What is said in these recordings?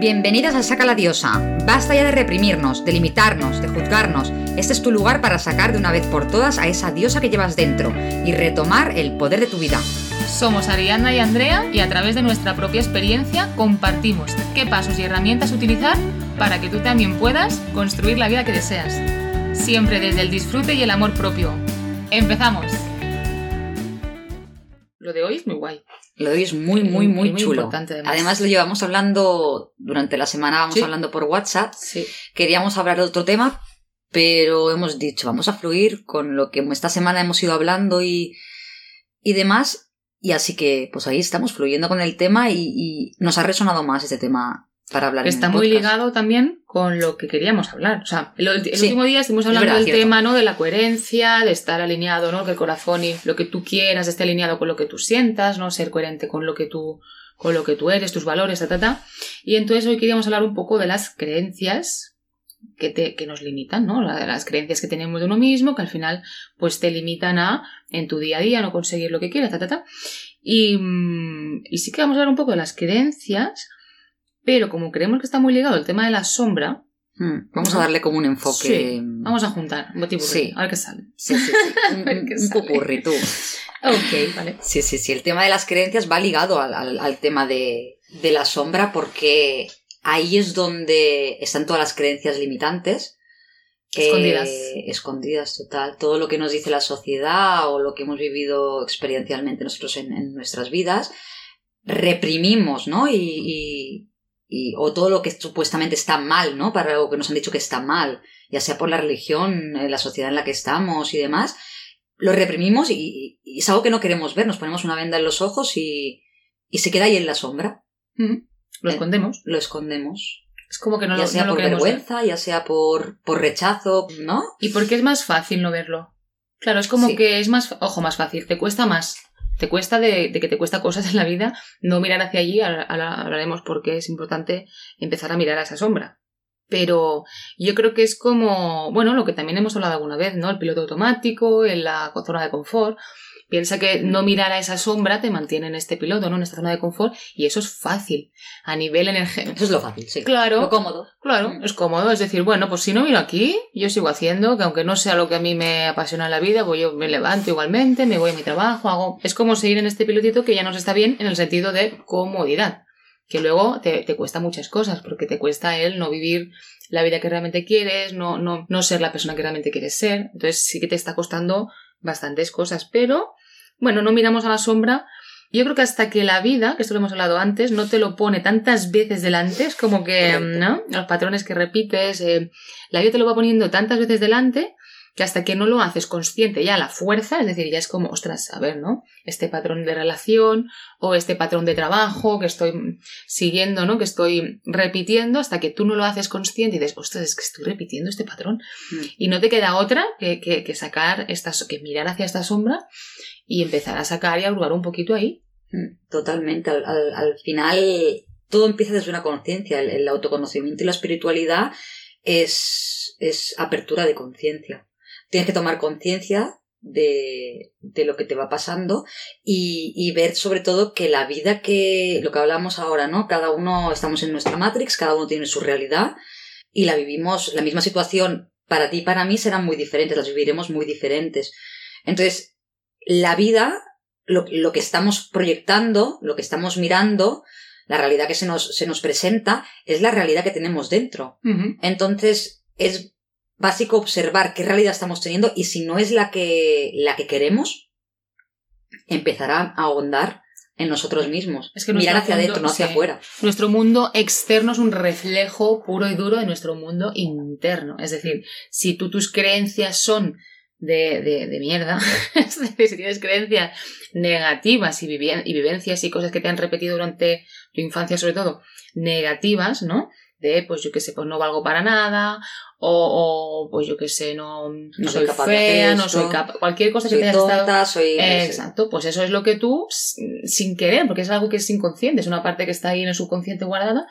Bienvenidas a Saca la Diosa. Basta ya de reprimirnos, de limitarnos, de juzgarnos. Este es tu lugar para sacar de una vez por todas a esa diosa que llevas dentro y retomar el poder de tu vida. Somos Ariana y Andrea y a través de nuestra propia experiencia compartimos qué pasos y herramientas utilizar para que tú también puedas construir la vida que deseas. Siempre desde el disfrute y el amor propio. ¡Empezamos! Lo de hoy es muy guay. Lo de hoy es muy, muy, muy, muy chulo. importante, además. además. lo llevamos hablando durante la semana, vamos Sí. hablando por WhatsApp. Sí. Queríamos hablar de otro tema, pero hemos dicho, vamos a fluir con lo que esta semana hemos ido hablando y, y demás. Y así que, pues ahí estamos fluyendo con el tema y, y nos ha resonado más este tema para hablar. Está muy podcast. ligado también con lo que queríamos hablar. O sea, el, el Sí, último día estuvimos es hablando verdad, del cierto. tema, ¿no? De la coherencia, de estar alineado, ¿no? Que el corazón y lo que tú quieras esté alineado con lo que tú sientas, ¿no? Ser coherente con lo que tú, con lo que tú eres, tus valores, ta, ta, ta. Y entonces hoy queríamos hablar un poco de las creencias que, te, que nos limitan, ¿no? La- Las creencias que tenemos de uno mismo, que al final, pues te limitan a, en tu día a día, no conseguir lo que quieres, ta, ta, ta. Y, mm, y sí que vamos a hablar un poco de las creencias, pero como creemos que está muy ligado el tema de la sombra, Mm, Vamos a darle como un enfoque. Sí, vamos a juntar un Sí. a ver qué sale. Sí, sí, sí. Un, un tú. Ok, vale. Sí, sí, sí. El tema de las creencias va ligado al, al- al tema de, de la sombra porque ahí es donde están todas las creencias limitantes. Escondidas. Eh, escondidas, total. Todo lo que nos dice la sociedad o lo que hemos vivido experiencialmente nosotros en, en nuestras vidas, reprimimos, ¿no? Y, y- y- o todo lo que supuestamente está mal, ¿no? Para lo que nos han dicho que está mal, ya sea por la religión, eh, la sociedad en la que estamos y demás, lo reprimimos y, y es algo que no queremos ver. Nos ponemos una venda en los ojos y, y se queda ahí en la sombra. Lo Eh, escondemos. Lo escondemos. Es como que no ya lo, sea no lo por ver. vergüenza, ya sea por, por rechazo, ¿no? ¿Y por qué es más fácil no verlo? Claro, es como Sí. que es más, ojo, más fácil, te cuesta más. Te cuesta de, de que te cuesta cosas en la vida, no mirar hacia allí, ahora hablaremos por qué es importante empezar a mirar a esa sombra. Pero yo creo que es como, bueno, lo que también hemos hablado alguna vez, ¿no? El piloto automático, en la zona de confort. Piensa que no mirar a esa sombra te mantiene en este piloto, ¿no? En esta zona de confort, y eso es fácil. A nivel energético. Eso es lo fácil, sí. Claro. Lo cómodo. Claro, Mm. es cómodo. Es decir, bueno, pues si no miro aquí, yo sigo haciendo, que aunque no sea lo que a mí me apasiona en la vida, pues yo me levanto igualmente, me voy a mi trabajo, hago. Es como seguir en este pilotito que ya nos está bien en el sentido de comodidad. Que luego te, te cuesta muchas cosas, porque te cuesta el no vivir la vida que realmente quieres, no, no, no ser la persona que realmente quieres ser. Entonces sí que te está costando bastantes cosas. Pero, bueno, no miramos a la sombra yo creo que hasta que la vida, que esto lo hemos hablado antes, no te lo pone tantas veces delante, es como que, Correcto. ¿no? Los patrones que repites, eh, la vida te lo va poniendo tantas veces delante que hasta que no lo haces consciente ya la fuerza, es decir, ya es como, ostras, a ver, ¿no? Este patrón de relación o este patrón de trabajo que estoy siguiendo, ¿no? Que estoy repitiendo hasta que tú no lo haces consciente y dices, ostras, es que estoy repitiendo este patrón. Mm. Y no te queda otra que, que, que sacar esta, so- que mirar hacia esta sombra y empezar a sacar y a hurgar un poquito ahí. Mm, Totalmente. Al, al- al final, todo empieza desde una conciencia. El, el autoconocimiento y la espiritualidad es, es apertura de conciencia. Tienes que tomar conciencia de, de lo que te va pasando y, y ver sobre todo que la vida que, lo que hablamos ahora, ¿no? Cada uno estamos en nuestra Matrix, cada uno tiene su realidad y la vivimos, la misma situación para ti y para mí serán muy diferentes, las viviremos muy diferentes. Entonces, la vida lo, lo que estamos proyectando, lo que estamos mirando, la realidad que se nos, se nos presenta, es la realidad que tenemos dentro. Entonces, es básico observar qué realidad estamos teniendo y si no es la que, la que queremos, empezará a ahondar en nosotros mismos. Es que Mirar hacia adentro, no hacia sí. afuera. Nuestro mundo externo es un reflejo puro y duro de nuestro mundo interno. Es decir, si tú tus creencias son de, de, de mierda, si tienes creencias negativas y, vivi- y vivencias y cosas que te han repetido durante tu infancia, sobre todo, negativas, ¿no? De, pues yo qué sé, pues no valgo para nada, o, o, pues yo qué sé, no, No soy soy capaz de fea, no soy capaz, cualquier cosa que Soy te haya estado soy... Exacto, pues eso es lo que tú, sin querer, porque es algo que es inconsciente, es una parte que está ahí en el subconsciente guardada,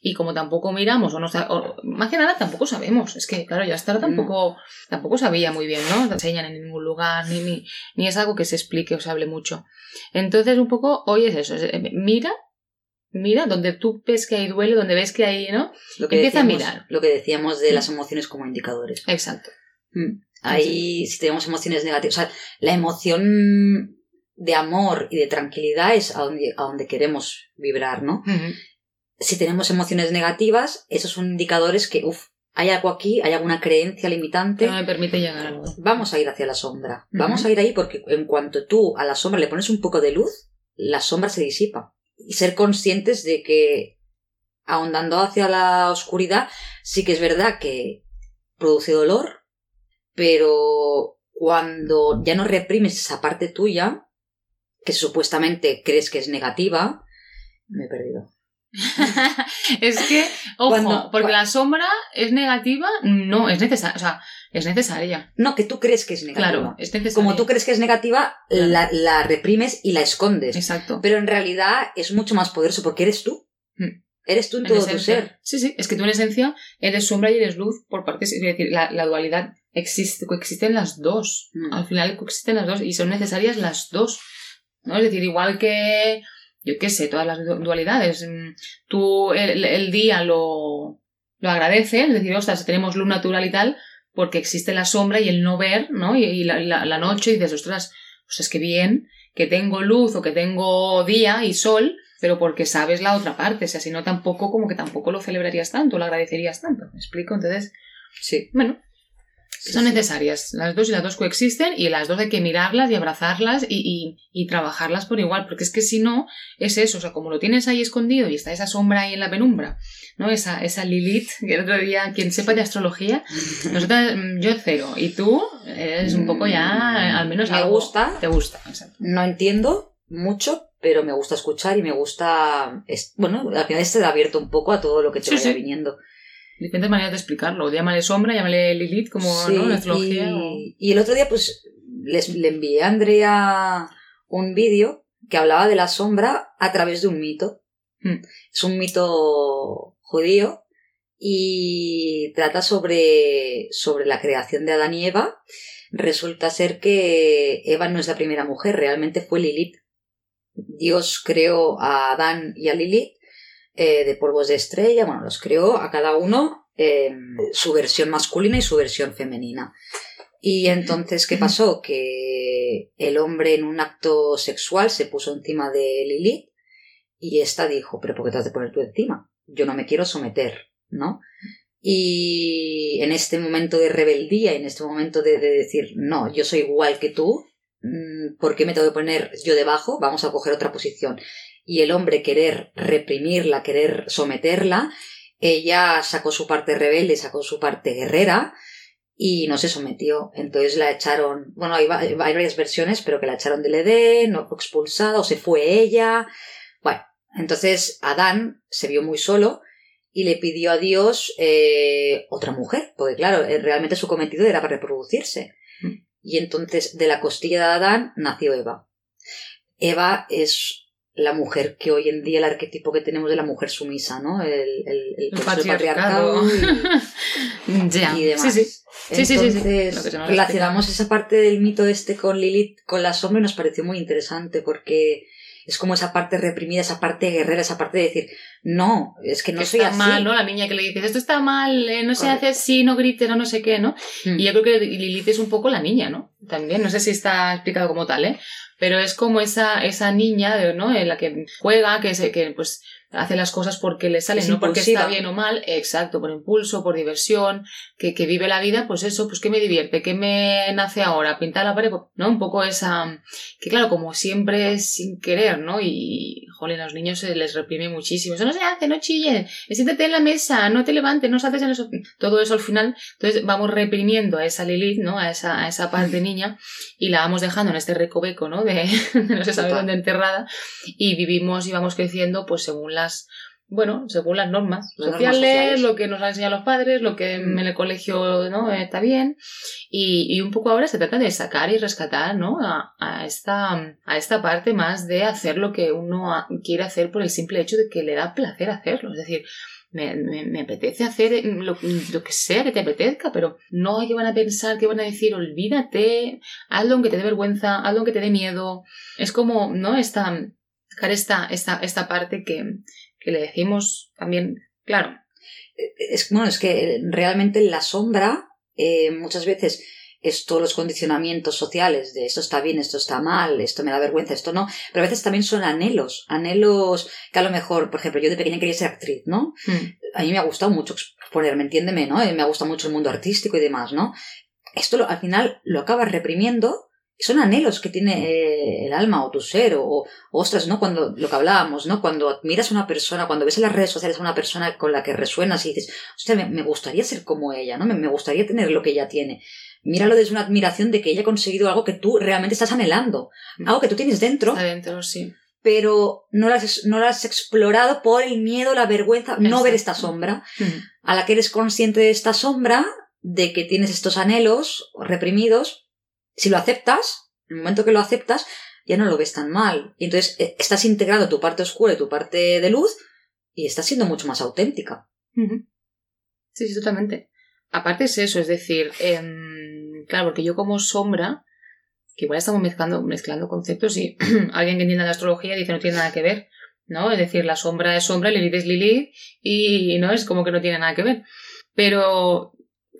y como tampoco miramos, o no o- más que nada tampoco sabemos, es que claro, ya hasta ahora tampoco, tampoco sabía muy bien, ¿no? No enseñan en ningún lugar, ni, ni, ni es algo que se explique o se hable mucho. Entonces, un poco, hoy es eso, es, eh, mira, mira, donde tú ves que hay duelo, donde ves que hay, ¿no? Lo que Empieza a mirar. Lo que decíamos de las emociones como indicadores. Exacto. Mm. Ahí, si tenemos emociones negativas, o sea, la emoción de amor y de tranquilidad es a donde, a donde queremos vibrar, ¿no? Si tenemos emociones negativas, esos son indicadores que, uff, hay algo aquí, hay alguna creencia limitante. No me permite llegar a algo. Vamos a ir hacia la sombra. Vamos a ir ahí porque en cuanto tú a la sombra le pones un poco de luz, la sombra se disipa. Y ser conscientes de que ahondando hacia la oscuridad, sí que es verdad que produce dolor, pero cuando ya no reprimes esa parte tuya, que supuestamente crees que es negativa, me he perdido. es que, ojo, Cuando- porque la sombra es negativa, no, es necesaria, o sea, es necesaria. No, que tú crees que es negativa. Claro, es necesaria. Como tú crees que es negativa, Claro. la, la reprimes y la escondes. Exacto. Pero en realidad es mucho más poderoso porque eres tú. Mm. Eres tú en En todo tu ser. Sí, sí, es que tú en esencia eres sombra y eres luz por partes, es decir, la, la dualidad existe, coexisten las dos. Mm. Al final coexisten las dos y son necesarias las dos. ¿no? Es decir, igual que, yo qué sé, todas las du- dualidades. mm, Tú el, el día lo, lo agradeces, es decir, ostras, tenemos luz natural y tal, porque existe la sombra y el no ver, ¿no? Y, y la, la- la noche y dices, ostras, pues es que bien, que tengo luz o que tengo día y sol, pero porque sabes la otra parte, o sea, si no tampoco, como que tampoco lo celebrarías tanto, lo agradecerías tanto, ¿me explico? Entonces, Sí. bueno, son necesarias, las dos y las dos coexisten y las dos hay que mirarlas y abrazarlas y, y- y trabajarlas por igual, porque es que si no, es eso, o sea, como lo tienes ahí escondido y está esa sombra ahí en la penumbra, ¿no? Esa, esa Lilith, que el otro día, quien sepa de astrología, nosotras, mm, yo cero, y tú eres un poco ya, eh, al menos Me algo gusta. Te gusta, exacto. No entiendo mucho, pero me gusta escuchar y me gusta. bueno, al final estar abierto un poco a todo lo que te Sí, vaya sí. viniendo. Diferentes maneras de explicarlo, llámale sombra, llámale Lilith, como, Sí, ¿no? Astrología. y, o- y el otro día, pues, les, le envié a Andrea un vídeo que hablaba de la sombra a través de un mito. Mm. Es un mito judío y trata sobre, sobre la creación de Adán y Eva. Resulta ser que Eva no es la primera mujer, realmente fue Lilith. Dios creó a Adán y a Lilith eh, de polvos de estrella, bueno, los creó a cada uno eh, su versión masculina y su versión femenina. Y entonces, ¿qué pasó? Que el hombre en un acto sexual se puso encima de Lilith y esta dijo, pero ¿por qué te has de poner tú encima? Yo no me quiero someter, ¿no? Y en este momento de rebeldía, en este momento de, de decir, no, yo soy igual que tú, ¿por qué me tengo que poner yo debajo? Vamos a coger otra posición. Y el hombre querer reprimirla, querer someterla, ella sacó su parte rebelde, sacó su parte guerrera y no se sometió. Entonces la echaron, bueno, hay, hay varias versiones, pero que la echaron del Edén, o fue expulsada, o se fue ella. Bueno, entonces Adán se vio muy solo y le pidió a Dios eh, otra mujer, porque claro, eh, realmente su cometido era para reproducirse. Y entonces de la costilla de Adán nació Eva. Eva es la mujer que hoy en día el arquetipo que tenemos de la mujer sumisa, ¿no? El, el, el, El patriarcado. y- y demás. sí, sí. Sí, sí, sí, sí. Entonces, nos relacionamos esa parte del mito este con Lilith, con la sombra, y nos pareció muy interesante porque es como esa parte reprimida, esa parte guerrera, esa parte de decir, no, es que no que soy está así. mal, ¿no? La niña que le dices, esto está mal, eh, no se hace así, no grites, no, no sé qué, ¿no? Mm. Y yo creo que Lilith es un poco la niña, ¿no? También, no sé si está explicado como tal, ¿eh? Pero es como esa, esa niña, de- ¿no? En la que juega, que, se, que pues hace las cosas porque le salen, Es no porque está bien o mal, exacto, por impulso, por diversión, que, que vive la vida, pues eso, pues que me divierte, que me nace ahora, pintar la pared, ¿no? Un poco esa, que claro, como siempre es sin querer, ¿no? Y, jolín, a los niños se les reprime muchísimo, eso no se hace, no chilles, siéntate en la mesa, no te levantes, no saltes en eso, todo eso al final, entonces vamos reprimiendo a esa Lilith, ¿no? A esa, a esa parte niña y la vamos dejando en este recoveco, ¿no? De, de no se sabe dónde enterrada y vivimos y vamos creciendo pues según las, bueno, según las normas Las normas sociales, lo que nos han enseñado los padres, lo que Mm. en el colegio, ¿no? Está bien y, y un poco ahora se trata de sacar y rescatar, ¿no? A, a esta, a esta parte más de hacer lo que uno quiere hacer por el simple hecho de que le da placer hacerlo, es decir, me, me- me apetece hacer lo, lo que sea que te apetezca, pero no hay que van a pensar, que van a decir, olvídate, hazlo aunque te dé vergüenza, hazlo aunque te dé miedo. Es como, ¿no? Esta, esta, esta, esta parte que, que le decimos también, claro. Es, bueno, es que realmente la sombra eh, muchas veces es todos los condicionamientos sociales de esto está bien, esto está mal, esto me da vergüenza, esto no, pero a veces también son anhelos, anhelos que a lo mejor, por ejemplo, yo de pequeña quería ser actriz, ¿no? Mm. A mí me ha gustado mucho exponerme, entiéndeme, ¿no? Eh, Me ha gustado mucho el mundo artístico y demás, ¿no? Esto lo- al final lo acabas reprimiendo son anhelos que tiene eh, el alma o tu ser o, ostras, ¿no? Cuando lo que hablábamos, ¿no? Cuando admiras a una persona, cuando ves en las redes sociales a una persona con la que resuenas y dices, hostia, me, me gustaría ser como ella, ¿no? Me, me gustaría tener lo que ella tiene. Míralo desde una admiración de que ella ha conseguido algo que tú realmente estás anhelando, algo que tú tienes dentro, Adentro, sí. pero no lo has, no has explorado por el miedo, la vergüenza, no ver esta sombra, Mm. a la que eres consciente de esta sombra, de que tienes estos anhelos reprimidos, si lo aceptas, en el momento que lo aceptas, ya no lo ves tan mal. Y entonces eh, estás integrando tu parte oscura y tu parte de luz y estás siendo mucho más auténtica. Sí, sí, totalmente. Aparte es eso, es decir, em, claro, porque yo como sombra, que igual estamos mezclando, mezclando conceptos y alguien que entienda la astrología dice no tiene nada que ver, ¿no? Es decir, la sombra es sombra, Lilith es Lilith y no es como que no tiene nada que ver. Pero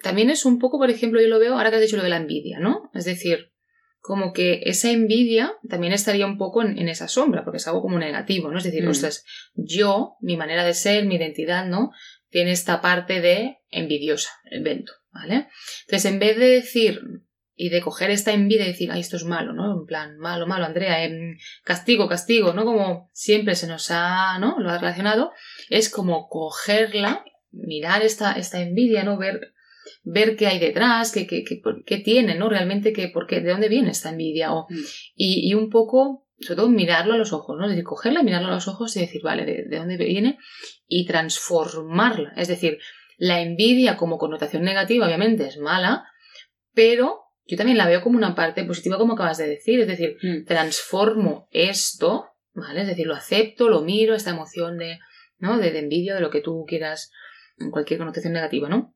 también es un poco, por ejemplo, yo lo veo ahora que has dicho lo de la envidia, ¿no? Es decir, como que esa envidia también estaría un poco en, en esa sombra, porque es algo como negativo, ¿no? Es decir, Mm. ostras, yo, mi manera de ser, mi identidad, ¿no? Tiene esta parte de envidiosa, el vento, ¿vale? Entonces, en vez de decir y de coger esta envidia y decir, ay, esto es malo, ¿no? En plan, malo, malo, Andrea, em, castigo, castigo, ¿no? Como siempre se nos ha, ¿no? Lo ha relacionado, es como cogerla, mirar esta, esta envidia, ¿no? Ver, ver qué hay detrás, qué, qué, qué, tiene, ¿no? Realmente, qué, por qué, de dónde viene esta envidia. O, Mm. y, y un poco, sobre todo, mirarlo a los ojos, ¿no? Es decir, cogerla, mirarlo a los ojos y decir, vale, ¿de, de dónde viene? Y transformarla. Es decir, la envidia como connotación negativa, obviamente, es mala, pero yo también la veo como una parte positiva, como acabas de decir. Es decir, Mm. transformo esto, ¿vale? Es decir, lo acepto, lo miro, esta emoción de, ¿no? De, de envidia, de lo que tú quieras, cualquier connotación negativa, ¿no?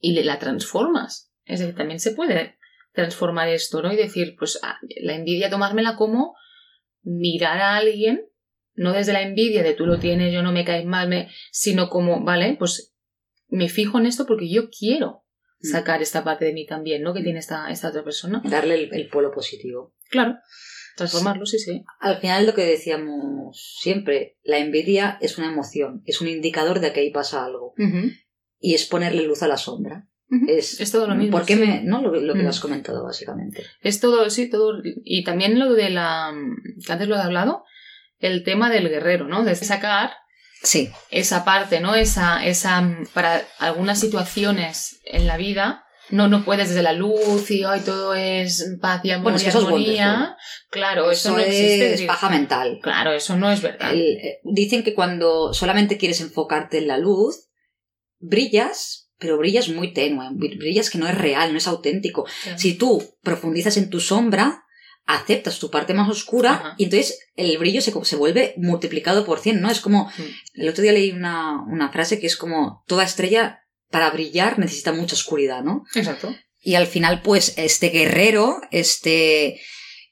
Y le- la transformas. Es decir, también se puede transformar esto, ¿no? Y decir, pues ah, la envidia tomármela como mirar a alguien, no desde la envidia de tú lo tienes, yo no me caes mal, me... sino como, vale, pues me fijo en esto porque yo quiero Mm. sacar esta parte de mí también, ¿no? Que tiene esta, esta otra persona. Darle el, el polo positivo. Claro. Transformarlo, sí, sí. Al final lo que decíamos siempre, la envidia es una emoción, es un indicador de que ahí pasa algo. Y es ponerle luz a la sombra. Es, Es todo lo mismo, ¿Por qué sí. me.? ¿No? Lo, lo que Mm. has comentado, básicamente. Es todo, sí, todo. Y también lo de la. que antes lo he hablado, el tema del guerrero, ¿no? De sacar Sí. esa parte, ¿no? Esa, esa, para algunas situaciones en la vida, no, no puedes desde la luz y hoy todo es paz y amor Bueno, es que eso es armonía. claro, eso, no existe. es paja mental. Claro, eso no es verdad. El- eh, dicen que cuando solamente quieres enfocarte en la luz, brillas, pero brillas muy tenue, brillas que no es real, no es auténtico. Si tú profundizas en tu sombra, aceptas tu parte más oscura Ajá. y entonces el brillo se, se vuelve multiplicado por 100, ¿no? Es como, Mm. el otro día leí una, una frase que es como, toda estrella para brillar necesita mucha oscuridad, ¿no? Exacto. Y al final, pues, este guerrero, este,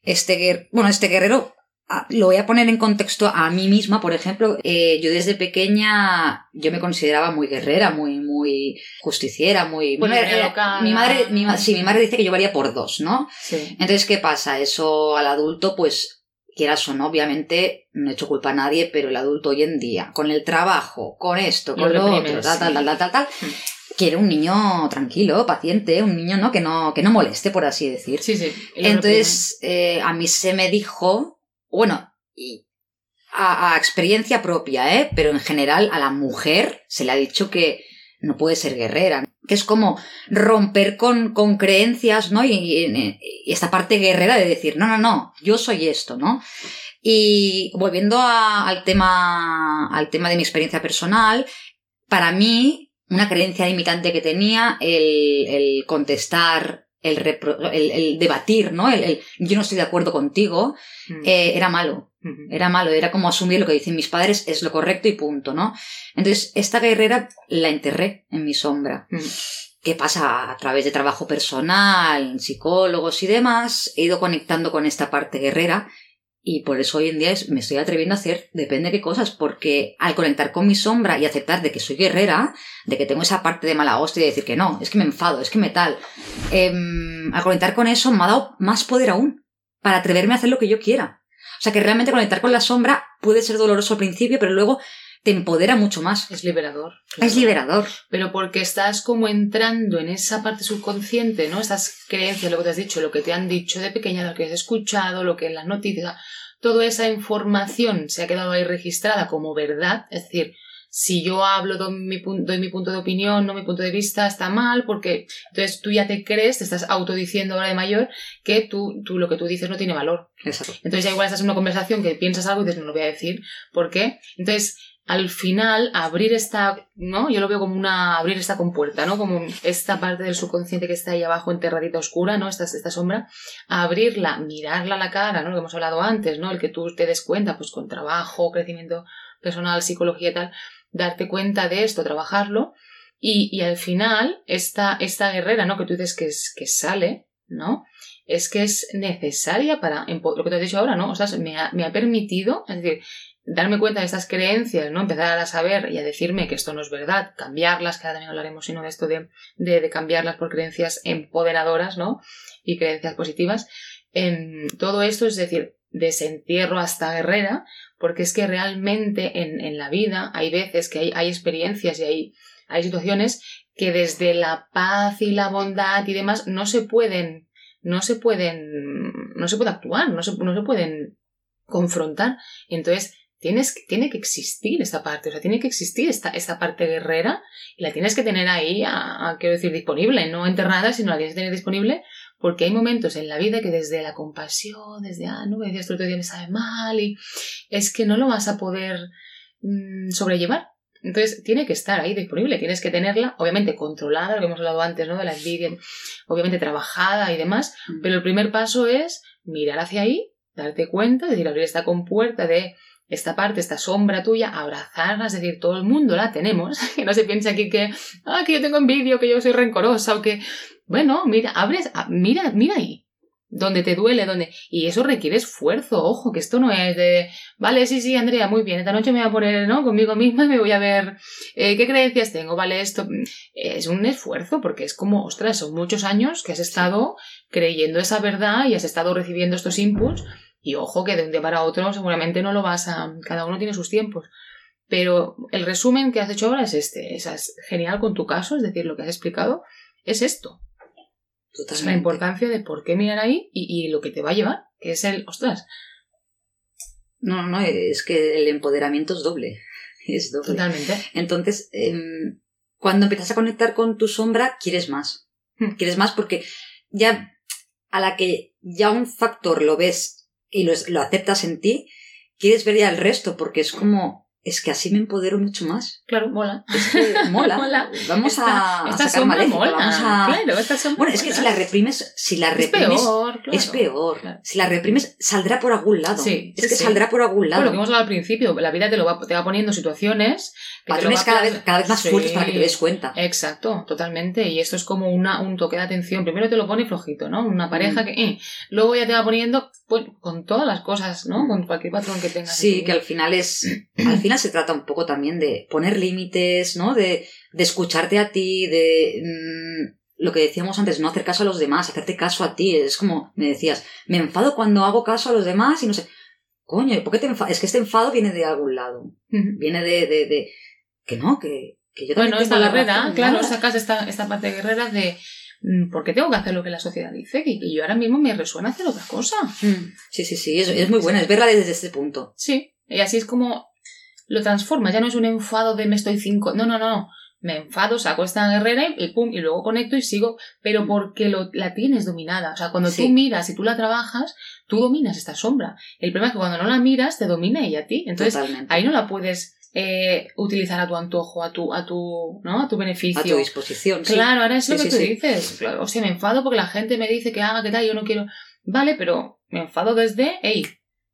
este, bueno, este guerrero, ah, lo voy a poner en contexto a mí misma, por ejemplo. Eh, yo desde pequeña, yo me consideraba muy guerrera, muy, muy justiciera, muy... Bueno, alocada. mi madre, mi, sí, mi madre dice que yo varía por dos, ¿no? Sí. Entonces, ¿qué pasa? Eso al adulto, pues, quieras o no, obviamente, no he hecho culpa a nadie, pero el adulto hoy en día, con el trabajo, con esto, con lo, otro, tal, tal, sí. tal, tal, tal, tal, Mm. quiere un niño tranquilo, paciente, un niño, ¿no? Que no, que no moleste, por así decir. Sí, sí. Entonces, eh, a mí se me dijo, bueno, a, experiencia propia, ¿eh? Pero en general a la mujer se le ha dicho que no puede ser guerrera, que es como romper con, con creencias, ¿no? Y, esta parte guerrera de decir, no, no, no, yo soy esto, ¿no? Y volviendo al tema, al tema de mi experiencia personal, para mí, una creencia limitante que tenía, el contestar, el, repro- el, el debatir, ¿no? El, el yo no estoy de acuerdo contigo, reprime. eh, era malo. Era malo, era como asumir lo que dicen mis padres es lo correcto y punto, ¿no? Entonces, esta guerrera la enterré en mi sombra. Ujú. ¿Qué pasa? A través de trabajo personal, psicólogos y demás, he ido conectando con esta parte guerrera Y por eso hoy en día me estoy atreviendo a hacer depende de qué cosas, porque al conectar con mi sombra y aceptar de que soy guerrera, de que tengo esa parte de mala hostia y decir que no, es que me enfado, es que me tal, em, al conectar con eso me ha dado más poder aún para atreverme a hacer lo que yo quiera. O sea que realmente conectar con la sombra puede ser doloroso al principio, pero luego te empodera mucho más. Es liberador. Es liberador. Pero porque estás como entrando en esa parte subconsciente, ¿no? Estas creencias, lo que te has dicho, lo que te han dicho de pequeña, lo que has escuchado, lo que en las noticias, toda esa información se ha quedado ahí registrada como verdad, es decir, si yo hablo, doy mi, doy mi punto de opinión, no mi punto de vista, está mal, porque entonces tú ya te crees, te estás autodiciendo ahora de mayor que tú, tú lo que tú dices no tiene valor. Exacto. Entonces ya igual estás en una conversación que piensas algo y dices, no lo voy a decir, ¿por qué? Entonces, al final, abrir esta, ¿no? Yo lo veo como una, abrir esta compuerta, ¿no? Como esta parte del subconsciente que está ahí abajo enterradita oscura, ¿no? Esta, esta sombra, abrirla, mirarla a la cara, ¿no? Lo que hemos hablado antes, ¿no? El que tú te des cuenta, pues con trabajo, crecimiento personal, psicología y tal, darte cuenta de esto, trabajarlo, y, y al final, esta, esta guerrera, ¿no? Que tú dices que, sale, ¿no? Es que es necesaria para, lo que te has dicho ahora, ¿no? O sea, me ha, me ha permitido, es decir, darme cuenta de estas creencias, ¿no? Empezar a saber y a decirme que esto no es verdad, cambiarlas, que ahora también hablaremos, sino de esto de, de, cambiarlas por creencias empoderadoras, ¿no? Y creencias positivas. En todo esto, es decir, desentierro hasta guerrera, porque es que realmente en, en la vida hay veces que hay, hay experiencias y hay, hay situaciones que desde la paz y la bondad y demás no se pueden, no se pueden, no se puede actuar, no se, no se pueden confrontar. Entonces tienes, tiene que existir esta parte, o sea, tiene que existir esta, esta parte guerrera y la tienes que tener ahí, a, a, quiero decir, disponible, no enterrada, sino la tienes que tener disponible porque hay momentos en la vida que desde la compasión, desde, ah, no, me decías, otro día me sabe mal y es que no lo vas a poder mmm, sobrellevar. Entonces, tiene que estar ahí disponible, tienes que tenerla, obviamente controlada, lo que hemos hablado antes, ¿no? De la envidia, obviamente trabajada y demás, mm. pero el primer paso es mirar hacia ahí, darte cuenta, es decir, abrir esta compuerta de esta parte, esta sombra tuya, abrazarla, es decir, todo el mundo la tenemos, que no se piense aquí que, ah, que yo tengo envidia, que yo soy rencorosa, o que, bueno, mira, abres, mira, mira ahí, donde te duele, donde, y eso requiere esfuerzo, ojo, que esto no es de, vale, sí, sí, Andrea, muy bien, esta noche me voy a poner, ¿no? Conmigo misma y me voy a ver, eh, qué creencias tengo, vale, esto, es un esfuerzo, porque es como, ostras, son muchos años que has estado creyendo esa verdad y has estado recibiendo estos inputs, y ojo que de un día para otro seguramente no lo vas a... Cada uno tiene sus tiempos. Pero el resumen que has hecho ahora es este. Es genial con tu caso, es decir, lo que has explicado es esto. Totalmente. Es la importancia de por qué mirar ahí y, y, lo que te va a llevar, que es el, ostras. No, no, es que el empoderamiento es doble. Es doble. Totalmente. Entonces, eh, cuando empiezas a conectar con tu sombra, quieres más. Quieres más porque ya a la que ya un factor lo ves y lo, lo aceptas en ti, quieres ver ya el resto, porque es como, es que así me empodero mucho más. Claro, mola. Es que mola. mola. Vamos esta, a, esta a sacar mola. vamos a... Claro, esta sombra Bueno, es que si la reprimes, si la es reprimes, peor, claro. es peor. Claro. Si la reprimes, saldrá por algún lado. Sí, es sí, que sí. saldrá por algún lado. Bueno, lo que hemos hablado al principio, la vida te, lo va, te va poniendo situaciones que Patrones cada vez, cada vez más fuertes para que te des cuenta. Exacto, totalmente. Y esto es como una, un toque de atención. Primero te lo pone flojito, ¿no? Una pareja Mm. que... eh, Luego ya te va poniendo con todas las cosas, ¿no? Con cualquier patrón que tengas. en Sí, que al final es, al final se trata un poco también de poner límites, ¿no? De, de escucharte a ti, de mm, lo que decíamos antes, no hacer caso a los demás, hacerte caso a ti. Es como me decías, me enfado cuando hago caso a los demás y no sé, coño, ¿y ¿por qué te enfadas? Es que este enfado viene de algún lado, viene de, de, de que no, que, que yo también Bueno, tengo esta la guerrera, razón, claro, nada. sacas esta, esta parte guerrera de mm, ¿por qué tengo que hacer lo que la sociedad dice? Que yo ahora mismo me resuena hacer otra cosa. Mm, Sí, sí, sí, es, es muy buena, es verla desde este punto. Sí, y así es como lo transformas. Ya no es un enfado de me estoy cinco. No, no, no, no. Me enfado, saco esta guerrera y, y pum, y luego conecto y sigo, pero Mm. porque lo, la tienes dominada. O sea, cuando Sí. tú miras y tú la trabajas, tú dominas esta sombra. El problema es que cuando no la miras, te domina ella a ti. Entonces, Totalmente. ahí no la puedes eh, utilizar a tu antojo, a tu, a tu, ¿no? A tu beneficio. A tu disposición. sí. Claro, ahora es lo Sí, que sí, tú sí. dices. O sea, me enfado porque la gente me dice que haga, que tal, yo no quiero. Vale, pero me enfado desde, hey,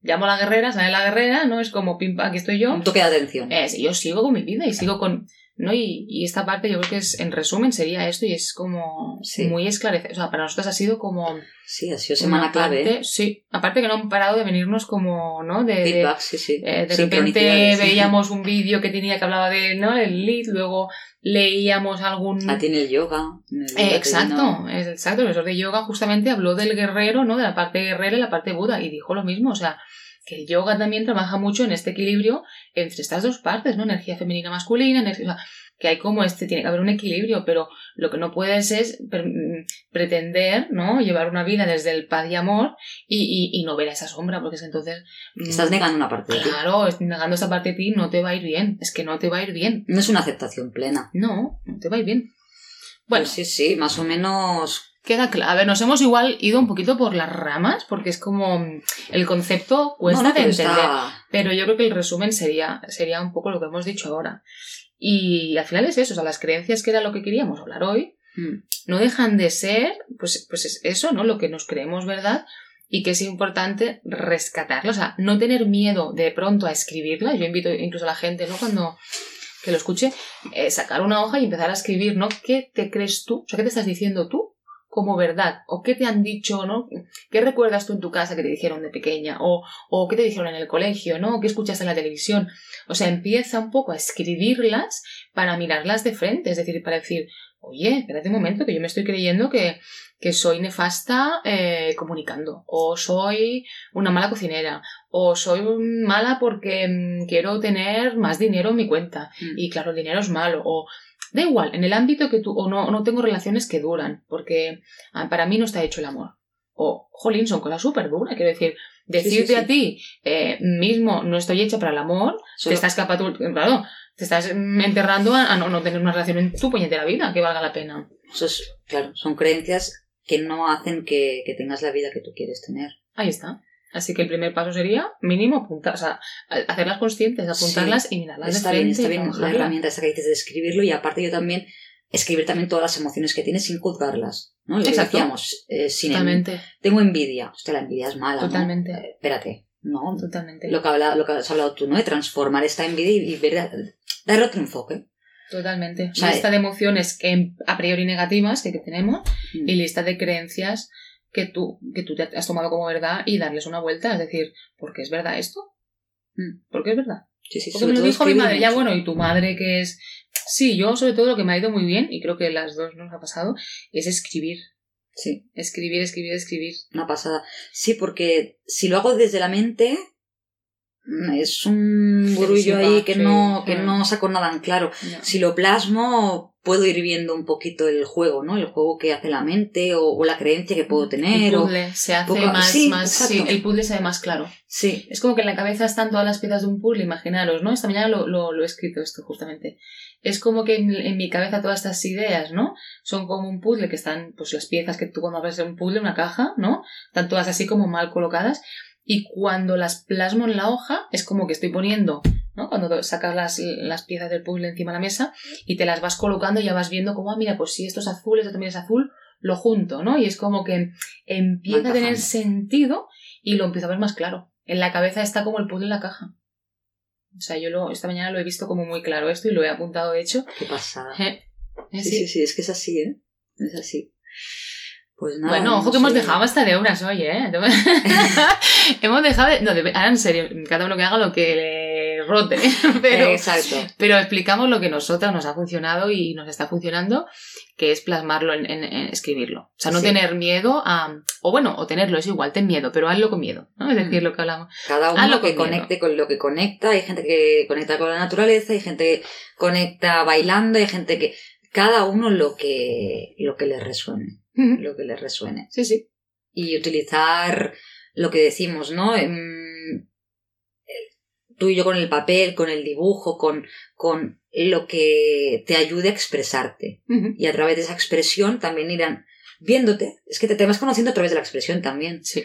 llamo a la guerrera, sale la guerrera, no es como pim pam, aquí estoy yo. Un toque de atención. Es, yo sigo con mi vida y sigo con. ¿No? Y, y esta parte yo creo que es, en resumen, sería esto y es como Sí. muy esclarecedor. O sea, para nosotros ha sido como... Sí, ha sido semana clave. parte- ¿eh? Sí, aparte que no han parado de venirnos como, ¿no? De, Feedback, sí, sí. eh, de repente veíamos un vídeo que tenía que hablaba de, ¿no? El lead, luego leíamos algún... Ah, tiene el yoga. en el yoga Eh, exacto, es- exacto. El profesor de yoga justamente habló del guerrero, ¿no? De la parte guerrera y la parte Buda y dijo lo mismo, o sea, que el yoga también trabaja mucho en este equilibrio entre estas dos partes, ¿no? Energía femenina masculina, energía, o sea, que hay como este, tiene que haber un equilibrio, pero lo que no puedes es mm, pretender, ¿no? Llevar una vida desde el paz y amor y, y, y no ver a esa sombra, porque es que entonces... mm, Estás negando una parte de ti. Claro, negando esa parte de ti no te va a ir bien, es que no te va a ir bien. No es una aceptación plena. No, no te va a ir bien. Bueno, Pues sí, sí, más o menos. Queda claro. A ver, nos hemos igual ido un poquito por las ramas, porque es como el concepto cuesta No, no, de entender. está- Pero yo creo que el resumen sería, sería un poco lo que hemos dicho ahora. Y al final es eso, o sea, las creencias que era lo que queríamos hablar hoy, Mm. no dejan de ser, pues, pues es eso, ¿no? Lo que nos creemos verdad y que es importante rescatarlo. O sea, no tener miedo de pronto a escribirla. Yo invito incluso a la gente, ¿no? Cuando que lo escuche, eh, sacar una hoja y empezar a escribir, ¿no? ¿Qué te crees tú? O sea, ¿qué te estás diciendo tú como verdad? ¿O qué te han dicho, ¿no? ¿Qué recuerdas tú en tu casa que te dijeron de pequeña? ¿O, o qué te dijeron en el colegio, ¿no? ¿O qué escuchaste en la televisión? O sea, empieza un poco a escribirlas para mirarlas de frente, es decir, para decir, oye, espérate un momento, que yo me estoy creyendo que, que soy nefasta eh, comunicando, o soy una mala cocinera, o soy mala porque mm, quiero tener más dinero en mi cuenta, Mm. y claro, el dinero es malo, o da igual, en el ámbito que tú, o no, no tengo relaciones que duran, porque ah, para mí no está hecho el amor. O, jolín, son cosas súper duras, quiero decir, decirte sí. a ti eh, mismo no estoy hecha para el amor, te estás escapando, claro, te estás enterrando a, a no, no tener una relación en tu puñetera vida que valga la pena. Eso es- claro, son creencias que no hacen que, que tengas la vida que tú quieres tener. Ahí está. Así que el primer paso sería mínimo apuntar, o sea, hacerlas conscientes, apuntarlas y mirarlas Está de bien, está bien la herramienta esa que dices de escribirlo y aparte yo también escribir también todas las emociones que tienes sin juzgarlas. ¿no? Lo que Exacto. decíamos, eh, sin en- Totalmente, tengo envidia. Hostia, la envidia es mala. ¿no? Totalmente. Eh, espérate, no. totalmente. Lo que, habla, lo que has hablado tú, ¿no? De transformar esta envidia y, ver, darle otro enfoque. Totalmente. O sea, lista de emociones que a priori negativas que, que tenemos Mm. y lista de creencias que tú, que tú te has tomado como verdad y darles una vuelta. Es decir, ¿por qué es verdad esto? Mm. ¿Por qué es verdad? Sí, sí, Porque me lo dijo mi madre. Ya bueno, y tu madre que es... Sí, yo sobre todo lo que me ha ido muy bien, y creo que las dos nos ha pasado, es escribir. Sí, Escribir, escribir, escribir. una pasada. Sí, porque si lo hago desde la mente, es un burullo ahí que no, que Mm. no saco nada en claro. No. Si lo plasmo, puedo ir viendo un poquito el juego, ¿no? El juego que hace la mente o, o la creencia que puedo tener. El o- puzzle se hace poco- más, sí, más sí, el puzzle se ve más claro. Sí, Es como que en la cabeza están todas las piezas de un puzzle, imaginaros, ¿no? Esta mañana lo, lo- lo he escrito esto justamente. Es como que en, en mi cabeza todas estas ideas, ¿no? Son como un puzzle que están, pues las piezas que tú cuando abres un puzzle, una caja, ¿no? Están todas así como mal colocadas. Y cuando las plasmo en la hoja, es como que estoy poniendo, ¿no? Cuando sacas las, las piezas del puzzle encima de la mesa y te las vas colocando y ya vas viendo como, ah, mira, pues si esto es azul, esto también es azul, lo junto, ¿no? Y es como que empieza a tener sentido y lo empiezo a ver más claro. En la cabeza está como el puzzle en la caja. O sea, yo lo, esta mañana lo he visto como muy claro esto y lo he apuntado de hecho. qué pasada. Eh, Sí, sí. sí, sí, es que es así, ¿eh? Es así. Pues nada. Bueno, ojo no que hemos dejado hasta de unas hoy, ¿eh? hemos dejado de... No, de- ahora en serio, cada uno que haga lo que le rote. Pero, Exacto. pero explicamos lo que nosotras nos ha funcionado y nos está funcionando, que es plasmarlo en, en- en escribirlo. O sea, no Sí. tener miedo a... O bueno, o tenerlo, es igual, ten miedo, pero hazlo con miedo, ¿no? Es decir, Mm. lo que hablamos. Cada Hazlo uno con que miedo. conecte con lo que conecta. Hay gente que conecta con la naturaleza, hay gente que conecta bailando, hay gente que. Cada uno lo que, lo que le resuene. Lo que le resuene. Sí, sí. Y utilizar lo que decimos, ¿no? Em, Tú y yo con el papel, con el dibujo, con, con lo que te ayude a expresarte. Y a través de esa expresión también irán viéndote. Es que te, te vas conociendo a través de la expresión también. Sí.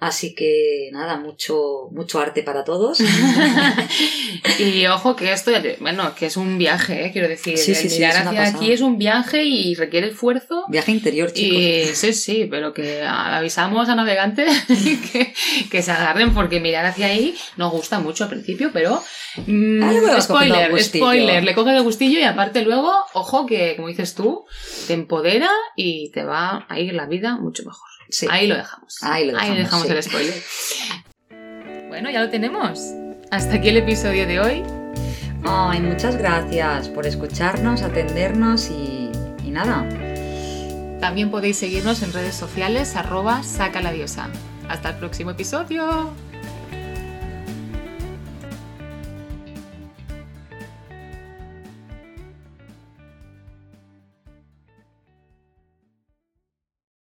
Así que nada, mucho, mucho arte para todos. y ojo que esto, bueno, que es un viaje, ¿eh? quiero decir, Sí, sí, sí, mirar hacia aquí es un viaje y requiere esfuerzo. Viaje interior, chicos. Y sí, sí, pero que avisamos a navegantes que, que se agarren porque mirar hacia ahí nos gusta mucho al principio, pero mm, Ah, cogiendo spoiler, spoiler, le coge de gustillo y aparte luego, ojo que como dices tú, te empodera y te va a ir la vida mucho mejor. Sí. Ahí lo dejamos. Ahí lo dejamos, sí. el spoiler. Bueno, ya lo tenemos. Hasta aquí el episodio de hoy. Ay, muchas gracias por escucharnos, atendernos y, y nada. También podéis seguirnos en redes sociales arroba saca la diosa. Hasta el próximo episodio.